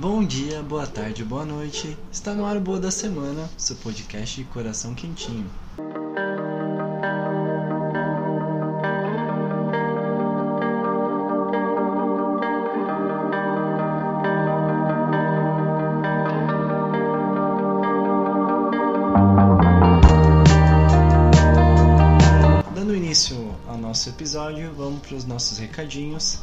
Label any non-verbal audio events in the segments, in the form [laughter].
Bom dia, boa tarde, boa noite. Está no ar o Boa da Semana, seu podcast de coração quentinho. Dando início ao nosso episódio, vamos para os nossos recadinhos.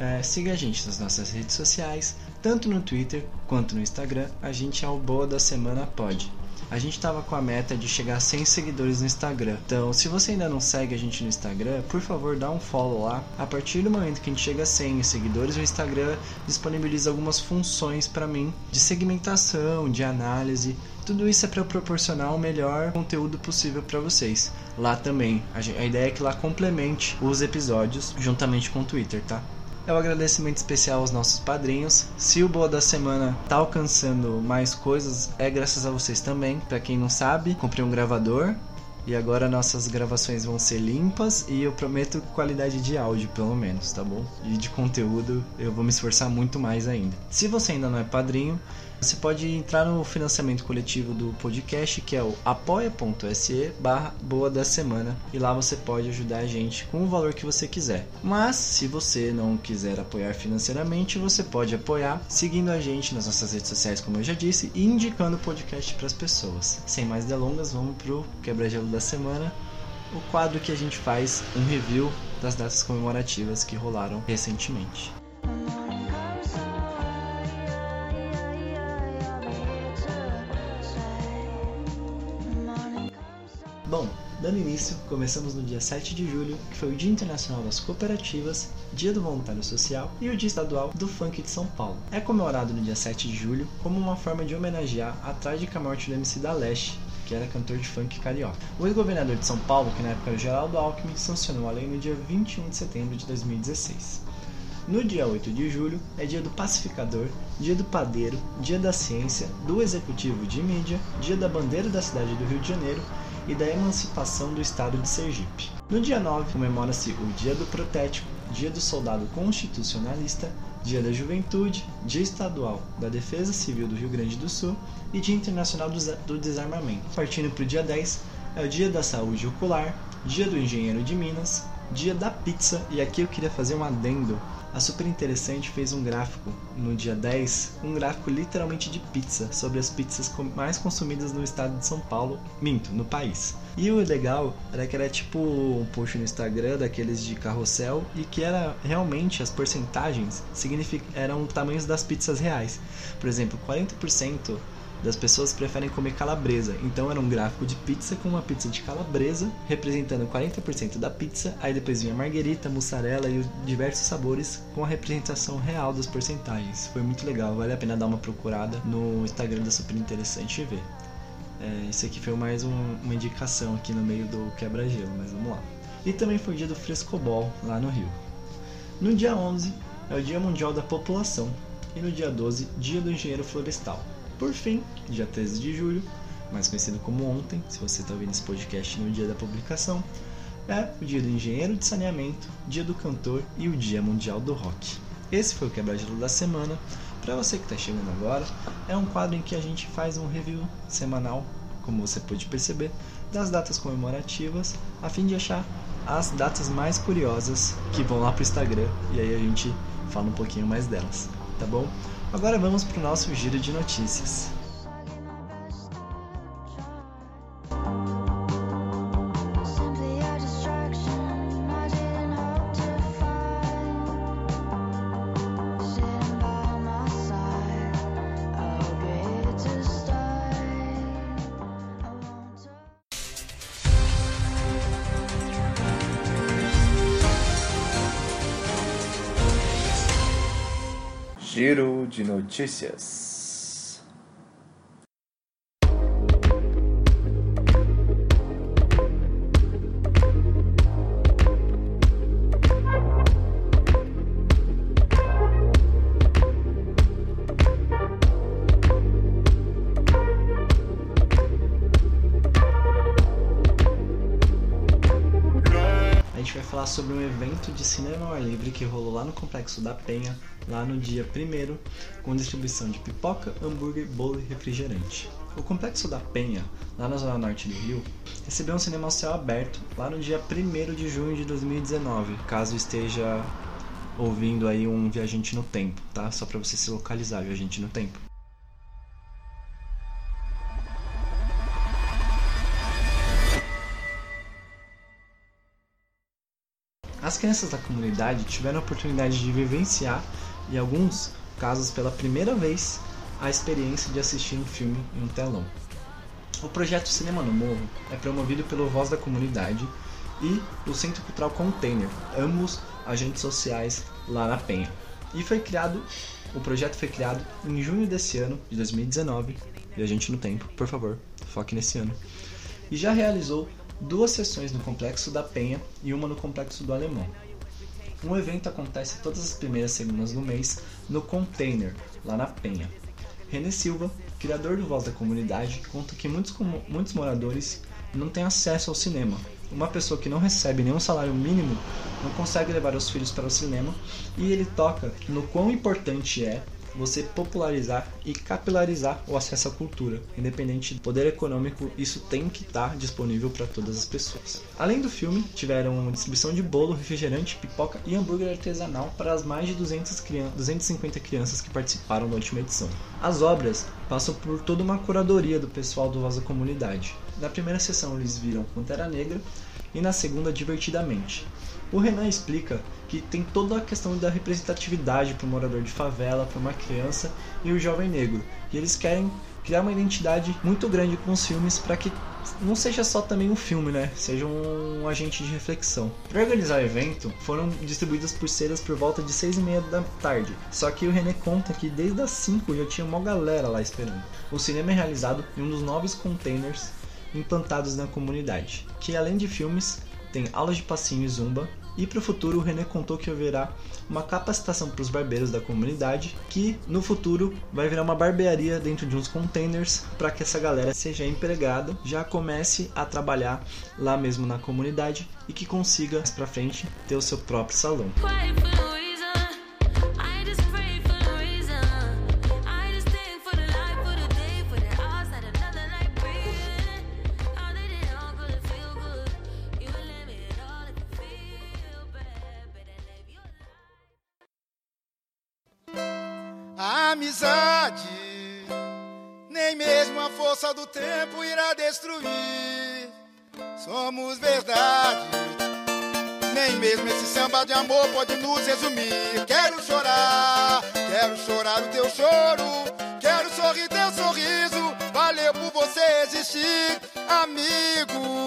É, siga a gente nas nossas redes sociais, tanto no Twitter quanto no Instagram. A gente é o Boa da Semana Pod. A gente estava com a meta de chegar a 100 seguidores no Instagram. Então, se você ainda não segue a gente no Instagram, por favor, dá um follow lá. A partir do momento que a gente chega a 100 seguidores, o Instagram disponibiliza algumas funções para mim de segmentação, de análise. Tudo isso é para proporcionar o melhor conteúdo possível para vocês. Lá também, a, gente, a ideia é que lá complemente os episódios juntamente com o Twitter, tá? É um agradecimento especial aos nossos padrinhos. Se o Boa da Semana tá alcançando mais coisas, é graças a vocês também. Para quem não sabe, comprei um gravador e agora nossas gravações vão ser limpas e eu prometo qualidade de áudio, pelo menos, tá bom? E de conteúdo eu vou me esforçar muito mais ainda. Se você ainda não é padrinho, você pode entrar no financiamento coletivo do podcast, que é o apoia.se barra boa da semana. E lá você pode ajudar a gente com o valor que você quiser. Mas se você não quiser apoiar financeiramente, você pode apoiar seguindo a gente nas nossas redes sociais, como eu já disse, e indicando o podcast para as pessoas. Sem mais delongas, vamos pro quebra-gelo da semana. O quadro que a gente faz um review das datas comemorativas que rolaram recentemente. Dando início, começamos no dia 7 de julho, que foi o Dia Internacional das Cooperativas, Dia do Voluntário Social e o Dia Estadual do Funk de São Paulo. É comemorado no dia 7 de julho como uma forma de homenagear a trágica morte do MC da Leste, que era cantor de funk carioca. O ex-governador de São Paulo, que na época era Geraldo Alckmin, sancionou a lei no dia 21 de setembro de 2016. No dia 8 de julho é dia do pacificador, dia do padeiro, dia da ciência, do executivo de mídia, dia da bandeira da cidade do Rio de Janeiro e da emancipação do estado de Sergipe. No dia 9 comemora-se o dia do protético, dia do soldado constitucionalista, dia da juventude, dia estadual da defesa civil do Rio Grande do Sul e dia internacional do desarmamento. Partindo para o dia 10 é o dia da saúde ocular, dia do engenheiro de Minas, dia da pizza e aqui eu queria fazer um adendo a Super Interessante fez um gráfico no dia 10, um gráfico literalmente de pizza, sobre as pizzas mais consumidas no estado de São Paulo, minto, no país. E o legal era que era tipo um post no Instagram daqueles de carrossel e que era realmente as porcentagens eram tamanhos das pizzas reais. Por exemplo, 40% das pessoas preferem comer calabresa. Então era um gráfico de pizza com uma pizza de calabresa, representando 40% da pizza, aí depois vinha marguerita, mussarela e diversos sabores com a representação real das porcentagens. Foi muito legal, vale a pena dar uma procurada no Instagram da Super Interessante ver. É, esse aqui foi mais um, uma indicação aqui no meio do quebra-gelo, mas vamos lá. E também foi o dia do frescobol lá no Rio. No dia 11 é o Dia Mundial da População e no dia 12, Dia do Engenheiro Florestal. Por fim, dia 13 de julho, mais conhecido como ontem, se você está ouvindo esse podcast no dia da publicação, é o dia do engenheiro de saneamento, dia do cantor e o dia mundial do rock. Esse foi o quebra-gelo da semana. Para você que está chegando agora, é um quadro em que a gente faz um review semanal, como você pode perceber, das datas comemorativas, a fim de achar as datas mais curiosas que vão lá para o Instagram e aí a gente fala um pouquinho mais delas, tá bom? Agora vamos para o nosso giro de notícias. Giro de notícias. Evento de cinema ao ar livre que rolou lá no Complexo da Penha, lá no dia 1 com distribuição de pipoca, hambúrguer, bolo e refrigerante. O Complexo da Penha, lá na zona norte do Rio, recebeu um cinema ao céu aberto lá no dia 1 de junho de 2019, caso esteja ouvindo aí um viajante no tempo, tá? Só para você se localizar, viajante no tempo. As crianças da comunidade tiveram a oportunidade de vivenciar, em alguns casos pela primeira vez, a experiência de assistir um filme em um telão. O projeto Cinema no Morro é promovido pelo Voz da Comunidade e o Centro Cultural Container, ambos agentes sociais lá na Penha. E foi criado, o projeto foi criado em junho desse ano, de 2019, e a gente no tempo, por favor, foque nesse ano. E já realizou duas sessões no Complexo da Penha e uma no Complexo do Alemão. Um evento acontece todas as primeiras segundas do mês no Container, lá na Penha. René Silva, criador do Voz da Comunidade, conta que muitos, muitos moradores não têm acesso ao cinema. Uma pessoa que não recebe nenhum salário mínimo não consegue levar os filhos para o cinema e ele toca no quão importante é você popularizar e capilarizar o acesso à cultura. Independente do poder econômico, isso tem que estar disponível para todas as pessoas. Além do filme, tiveram distribuição de bolo, refrigerante, pipoca e hambúrguer artesanal para as mais de 200 crianças, 250 crianças que participaram da última edição. As obras passam por toda uma curadoria do pessoal do Voz da Comunidade. Na primeira sessão eles viram Pantera Negra e na segunda Divertidamente. O Renan explica que tem toda a questão da representatividade para o morador de favela, para uma criança e o jovem negro. E eles querem criar uma identidade muito grande com os filmes para que não seja só também um filme, né? Seja um agente de reflexão. Para organizar o evento, foram distribuídas pulseiras por volta de 6 e meia da tarde. Só que o René conta que desde as 5 já tinha uma galera lá esperando. O cinema é realizado em um dos novos containers implantados na comunidade, que além de filmes, tem aulas de passinho e zumba, e para o futuro, o René contou que haverá uma capacitação para os barbeiros da comunidade, que no futuro vai virar uma barbearia dentro de uns containers para que essa galera seja empregada, já comece a trabalhar lá mesmo na comunidade e que consiga mais para frente ter o seu próprio salão. Amizade, nem mesmo a força do tempo irá destruir. Somos verdade, nem mesmo esse samba de amor pode nos resumir. Quero chorar, quero chorar o teu choro, quero sorrir teu sorriso. Valeu por você existir, amigo.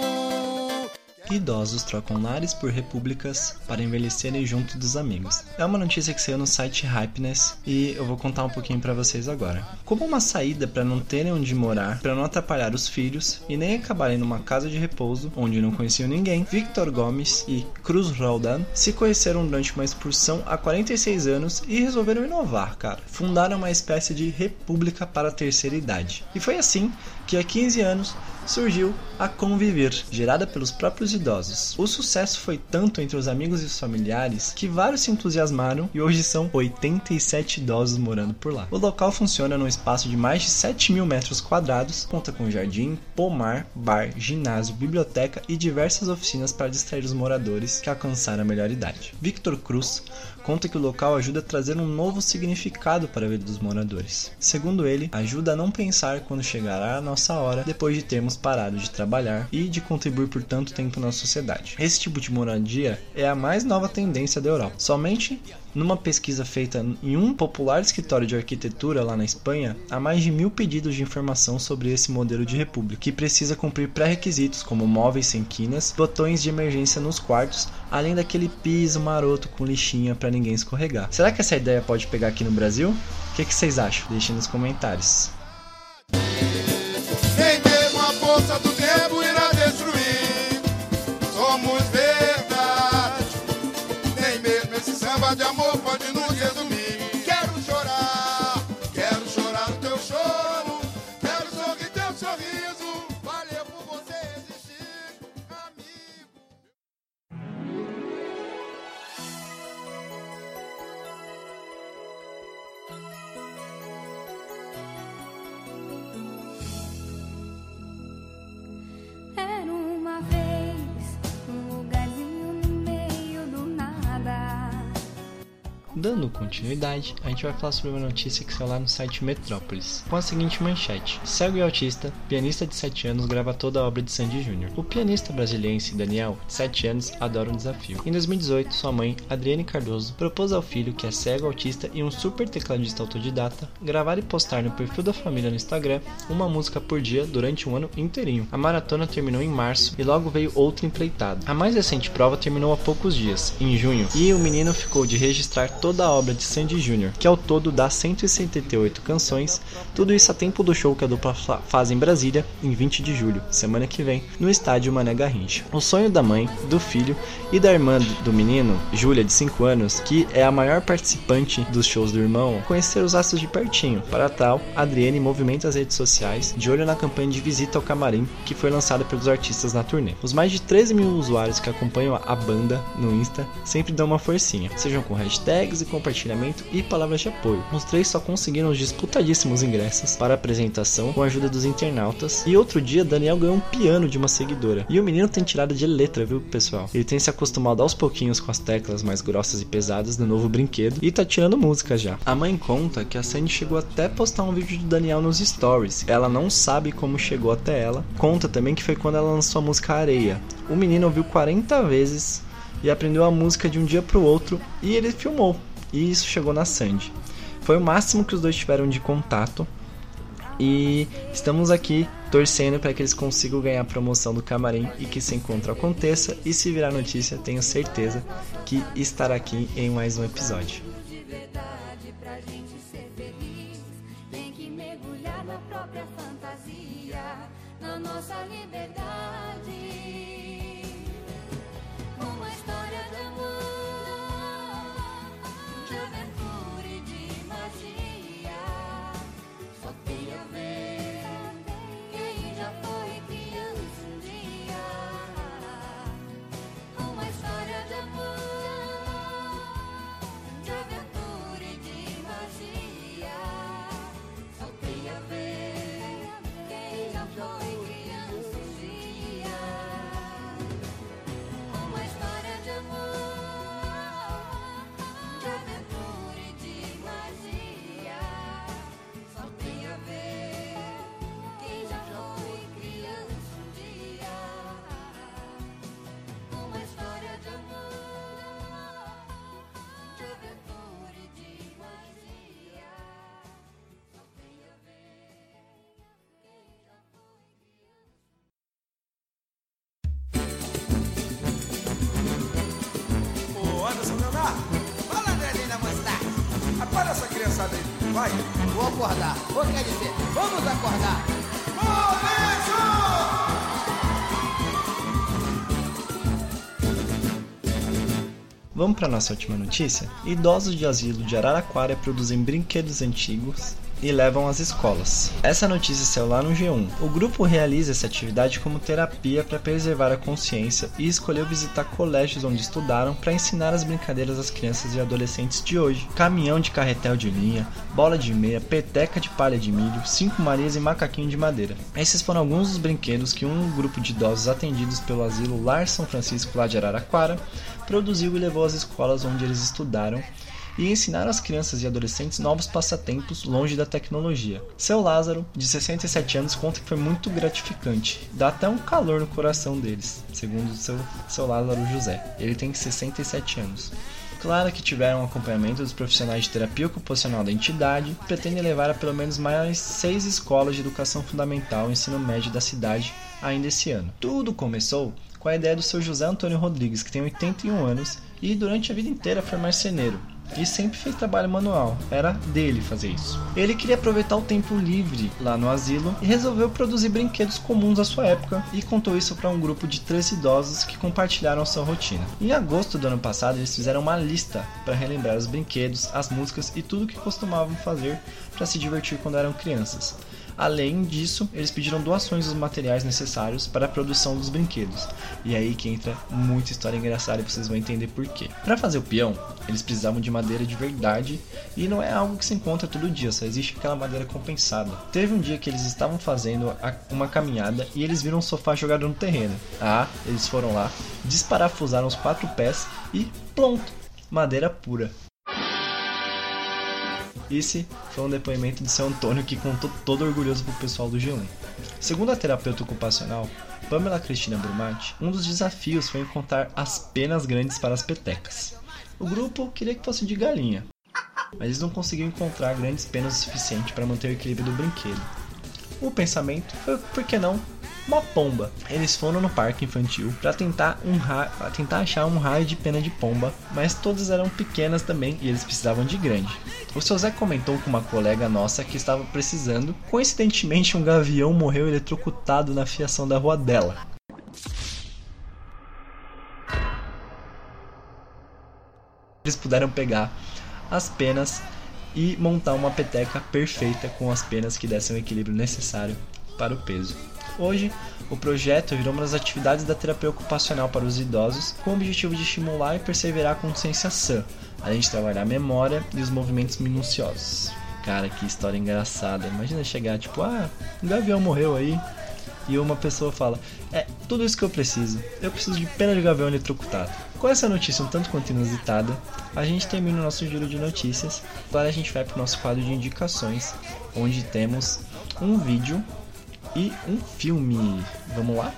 Idosos trocam lares por repúblicas para envelhecerem junto dos amigos. É uma notícia que saiu no site Hypeness e eu vou contar um pouquinho para vocês agora. Como uma saída para não terem onde morar, para não atrapalhar os filhos e nem acabarem numa casa de repouso onde não conheciam ninguém, Victor Gomes e Cruz Roldan se conheceram durante uma excursão há 46 anos e resolveram inovar, cara. Fundaram uma espécie de república para a terceira idade. E foi assim que há 15 anos surgiu a Conviver, gerada pelos próprios idosos. O sucesso foi tanto entre os amigos e os familiares que vários se entusiasmaram e hoje são 87 idosos morando por lá. O local funciona num espaço de mais de 7 mil metros quadrados, conta com jardim, pomar, bar, ginásio, biblioteca e diversas oficinas para distrair os moradores que alcançaram a melhor idade. Victor Cruz conta que o local ajuda a trazer um novo significado para a vida dos moradores. Segundo ele, ajuda a não pensar quando chegará a nossa hora depois de termos parado de trabalhar e de contribuir por tanto tempo na sociedade. Esse tipo de moradia é a mais nova tendência da Europa. Somente numa pesquisa feita em um popular escritório de arquitetura lá na Espanha, há mais de mil pedidos de informação sobre esse modelo de república, que precisa cumprir pré-requisitos como móveis sem quinas, botões de emergência nos quartos, além daquele piso maroto com lixinha para ninguém escorregar. Será que essa ideia pode pegar aqui no Brasil? O que, que vocês acham? Deixem nos comentários. Dando continuidade, a gente vai falar sobre uma notícia que saiu lá no site Metrópolis, com a seguinte manchete: Cego e autista, pianista de 7 anos grava toda a obra de Sandy Júnior. O pianista brasiliense Daniel, de 7 anos, adora um desafio. Em 2018, sua mãe, Adriane Cardoso, propôs ao filho, que é cego, autista e um super tecladista autodidata, gravar e postar no perfil da família no Instagram uma música por dia durante um ano inteirinho. A maratona terminou em março e logo veio outra empreitada. A mais recente prova terminou há poucos dias, em junho, e o menino ficou de registrar toda a obra de Sandy Jr., que ao todo dá 178 canções, tudo isso a tempo do show que a dupla faz em Brasília, em 20 de julho, semana que vem, no estádio Mané Garrincha. O sonho da mãe, do filho e da irmã do menino, Júlia, de 5 anos, que é a maior participante dos shows do irmão, conhecer os astros de pertinho. Para tal, Adriane movimenta as redes sociais, de olho na campanha de visita ao camarim, que foi lançada pelos artistas na turnê. Os mais de 13 mil usuários que acompanham a banda no Insta sempre dão uma forcinha, sejam com hashtags e compartilhamento e palavras de apoio. Os três só conseguiram os disputadíssimos ingressos para a apresentação com a ajuda dos internautas. E outro dia, Daniel ganhou um piano de uma seguidora. E o menino tem tirado de letra, viu, pessoal? Ele tem se acostumado aos pouquinhos com as teclas mais grossas e pesadas do novo brinquedo e tá tirando música já. A mãe conta que a Sandy chegou até postar um vídeo do Daniel nos stories. Ela não sabe como chegou até ela. Conta também que foi quando ela lançou a música Areia. O menino ouviu 40 vezes e aprendeu a música de um dia para o outro e ele filmou. E isso chegou na Sandy. Foi o máximo que os dois tiveram de contato. E estamos aqui torcendo para que eles consigam ganhar a promoção do camarim e que esse encontro aconteça. E se virar notícia, tenho certeza que estará aqui em mais um episódio. nossa liberdade. Vai. Vou acordar. Ou quer dizer, vamos acordar. Vamos para nossa última notícia? Idosos de asilo de Araraquara produzem brinquedos antigos e levam às escolas. Essa notícia saiu lá no G1. O grupo realiza essa atividade como terapia para preservar a consciência e escolheu visitar colégios onde estudaram para ensinar as brincadeiras às crianças e adolescentes de hoje. Caminhão de carretel de linha, bola de meia, peteca de palha de milho, cinco marias e macaquinho de madeira. Esses foram alguns dos brinquedos que um grupo de idosos atendidos pelo asilo Lar São Francisco lá de Araraquara produziu e levou às escolas onde eles estudaram e ensinar às crianças e adolescentes novos passatempos longe da tecnologia. Seu Lázaro, de 67 anos, conta que foi muito gratificante. Dá até um calor no coração deles, segundo seu, seu Lázaro José. Ele tem 67 anos. Claro que tiveram acompanhamento dos profissionais de terapia ocupacional da entidade e pretendem levar a pelo menos mais seis escolas de educação fundamental e ensino médio da cidade ainda esse ano. Tudo começou com a ideia do seu José Antônio Rodrigues, que tem 81 anos e durante a vida inteira foi marceneiro e sempre fez trabalho manual, era dele fazer isso. Ele queria aproveitar o tempo livre lá no asilo e resolveu produzir brinquedos comuns à sua época e contou isso para um grupo de três idosos que compartilharam sua rotina. Em agosto do ano passado, eles fizeram uma lista para relembrar os brinquedos, as músicas e tudo que costumavam fazer para se divertir quando eram crianças. Além disso, eles pediram doações dos materiais necessários para a produção dos brinquedos. E aí que entra muita história engraçada e vocês vão entender por quê. Para fazer o peão, eles precisavam de madeira de verdade e não é algo que se encontra todo dia, só existe aquela madeira compensada. Teve um dia que eles estavam fazendo uma caminhada e eles viram um sofá jogado no terreno. Ah, eles foram lá, desparafusaram os quatro pés e pronto, madeira pura. Esse foi um depoimento de seu Antônio que contou todo orgulhoso pro pessoal do G1. Segundo a terapeuta ocupacional, Pamela Cristina Brumati, um dos desafios foi encontrar as penas grandes para as petecas. O grupo queria que fosse de galinha, mas eles não conseguiram encontrar grandes penas o suficiente para manter o equilíbrio do brinquedo. O pensamento foi, por que não, uma pomba. Eles foram no parque infantil para tentar, um tentar achar um raio de pena de pomba, mas todas eram pequenas também e eles precisavam de grande. O seu Zé comentou com uma colega nossa que estava precisando. Coincidentemente, um gavião morreu eletrocutado na fiação da rua dela. Eles puderam pegar as penas e montar uma peteca perfeita com as penas que dessem o equilíbrio necessário para o peso. Hoje, o projeto virou uma das atividades da terapia ocupacional para os idosos, com o objetivo de estimular e perseverar a consciência sã, além de trabalhar a memória e os movimentos minuciosos. Cara, que história engraçada. Imagina chegar tipo, ah, um gavião morreu aí. E uma pessoa fala, é tudo isso que eu preciso. Eu preciso de pena de gavião eletrocutado. Com essa notícia um tanto quanto inusitada, a gente termina o nosso giro de notícias. Agora a gente vai para o nosso quadro de indicações, onde temos um vídeo e um filme. Vamos lá?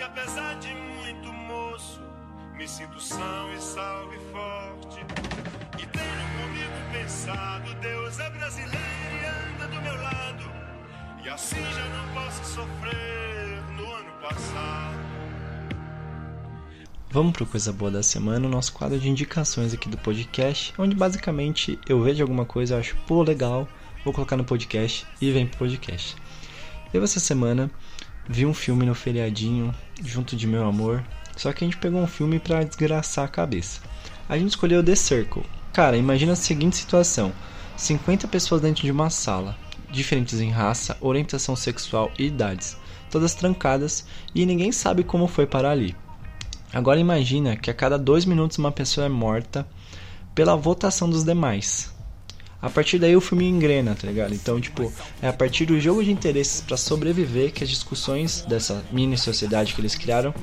Porque apesar de muito moço, me sinto são e salve forte. E tenho comigo pensado, Deus é brasileiro e anda do meu lado, e assim já não posso sofrer no ano passado. Vamos para coisa boa da semana, o nosso quadro de indicações aqui do podcast, onde basicamente eu vejo alguma coisa, eu acho pô legal, vou colocar no podcast e vem pro podcast. Eu essa semana vi um filme no feriadinho junto de meu amor, só que a gente pegou um filme para desgraçar a cabeça. A gente escolheu The Circle. Cara, imagina a seguinte situação: 50 pessoas dentro de uma sala, diferentes em raça, orientação sexual e idades, todas trancadas e ninguém sabe como foi parar ali. Agora imagina que a cada dois minutos uma pessoa é morta pela votação dos demais. A partir daí o filme engrena, tá ligado? Então, tipo, é a partir do jogo de interesses para sobreviver que as discussões dessa mini sociedade que eles criaram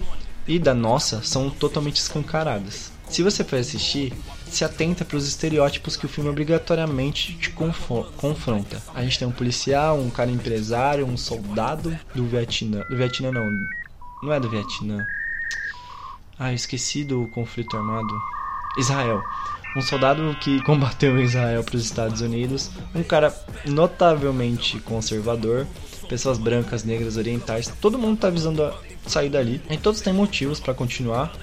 e da nossa são totalmente escancaradas. Se você for assistir, se atenta para os estereótipos que o filme obrigatoriamente te confronta. A gente tem um policial, um cara empresário, um soldado do Vietnã. Do Vietnã não, não é do Vietnã. Ah, esqueci do conflito armado. Israel. Um soldado que [laughs] combateu em Israel para os Estados Unidos. Um cara notavelmente conservador. Pessoas brancas, negras, orientais. Todo mundo tá visando sair dali. E todos têm motivos para continuar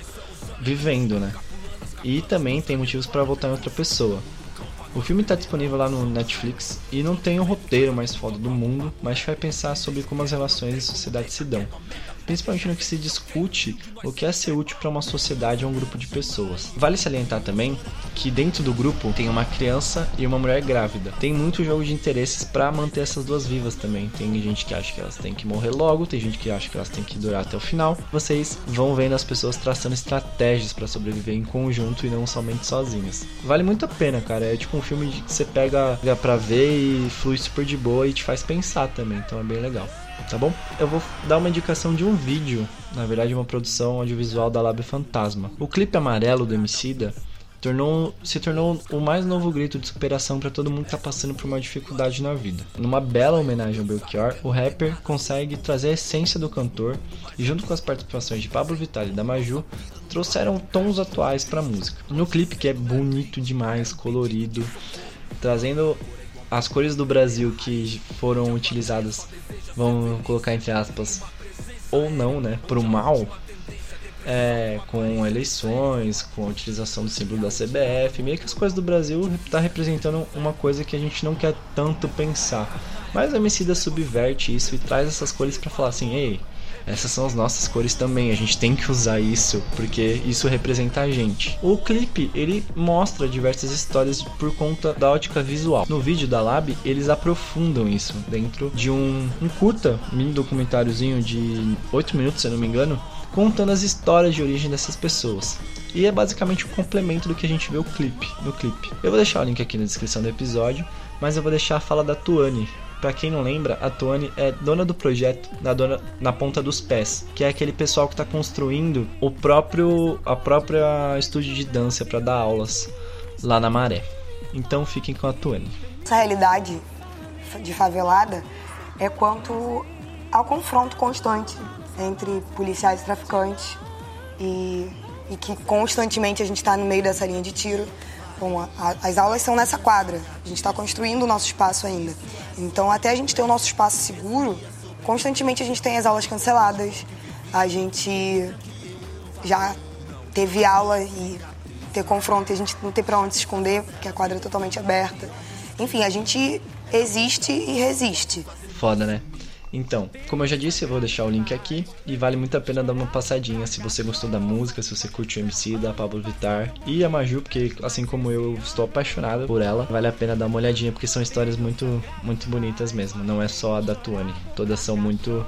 vivendo, né? E também tem motivos para voltar em outra pessoa. O filme está disponível lá no Netflix e não tem o roteiro mais foda do mundo, mas vai pensar sobre como as relações em sociedade se dão principalmente no que se discute o que é ser útil para uma sociedade ou um grupo de pessoas. Vale salientar também que dentro do grupo tem uma criança e uma mulher grávida. Tem muito jogo de interesses para manter essas duas vivas também. Tem gente que acha que elas têm que morrer logo, tem gente que acha que elas têm que durar até o final. Vocês vão vendo as pessoas traçando estratégias para sobreviver em conjunto e não somente sozinhas. Vale muito a pena, cara. É tipo um filme que você pega pra ver e flui super de boa e te faz pensar também. Então é bem legal tá bom? Eu vou dar uma indicação de um vídeo, na verdade uma produção audiovisual da Lab Fantasma. O clipe amarelo do Emicida tornou, se tornou o mais novo grito de superação para todo mundo que está passando por uma dificuldade na vida. Numa bela homenagem ao Belchior, o rapper consegue trazer a essência do cantor e junto com as participações de Pablo Vittar e da Maju, trouxeram tons atuais para a música. No clipe que é bonito demais, colorido, trazendo as cores do Brasil que foram utilizadas, vamos colocar entre aspas, ou não, né, para o mal, é, com eleições, com a utilização do símbolo da CBF, meio que as coisas do Brasil está representando uma coisa que a gente não quer tanto pensar. Mas a Emicida subverte isso e traz essas cores para falar assim, ei, essas são as nossas cores também, a gente tem que usar isso, porque isso representa a gente. O clipe, ele mostra diversas histórias por conta da ótica visual. No vídeo da Lab, eles aprofundam isso dentro de um, um curta, mini documentáriozinho de 8 minutos, se eu não me engano, contando as histórias de origem dessas pessoas. E é basicamente o um complemento do que a gente vê o clipe, no clipe. Eu vou deixar o link aqui na descrição do episódio, mas eu vou deixar a fala da Tuane, para quem não lembra, a Tuane é dona do projeto na, dona, na ponta dos pés, que é aquele pessoal que está construindo o próprio a própria estúdio de dança para dar aulas lá na Maré. Então fiquem com a Tuane. Essa realidade de favelada é quanto ao confronto constante entre policiais e traficantes e, e que constantemente a gente está no meio dessa linha de tiro A, as aulas são nessa quadra. A gente está construindo o nosso espaço ainda. Então, até a gente ter o nosso espaço seguro, constantemente a gente tem as aulas canceladas. A gente já teve aula e ter confronto e a gente não ter para onde se esconder, porque a quadra é totalmente aberta. Enfim, a gente existe e resiste. Foda, né? Então, como eu já disse, eu vou deixar o link aqui e vale muito a pena dar uma passadinha se você gostou da música, se você curte o MC da Pablo Vittar e a Maju, porque assim como eu estou apaixonado por ela, vale a pena dar uma olhadinha porque são histórias muito muito bonitas mesmo, não é só a da Tuane, todas são muito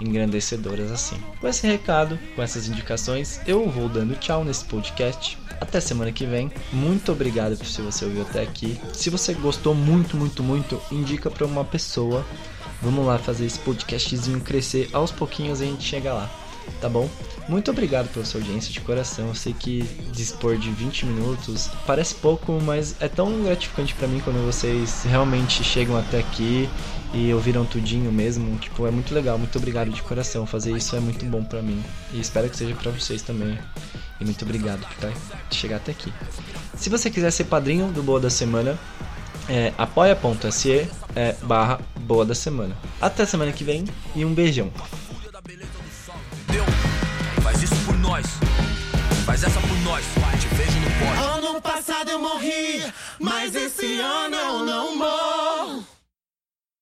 engrandecedoras assim. Com esse recado, com essas indicações, eu vou dando tchau nesse podcast. Até semana que vem. Muito obrigado por se você ouviu até aqui. Se você gostou muito, muito, muito, indica para uma pessoa Vamos lá fazer esse podcastzinho crescer aos pouquinhos e a gente chega lá, tá bom? Muito obrigado pela sua audiência de coração. Eu sei que dispor de 20 minutos parece pouco, mas é tão gratificante para mim quando vocês realmente chegam até aqui e ouviram tudinho mesmo. Tipo, é muito legal. Muito obrigado de coração. Fazer isso é muito bom para mim e espero que seja para vocês também. E muito obrigado por chegar até aqui. Se você quiser ser padrinho do Boa da Semana, é apoia.se é, barra boa da semana. Até semana que vem e um beijão. Faz isso por nós, faz essa por nós, te vejo no pódio. Ano passado eu morri, mas esse ano eu não morro.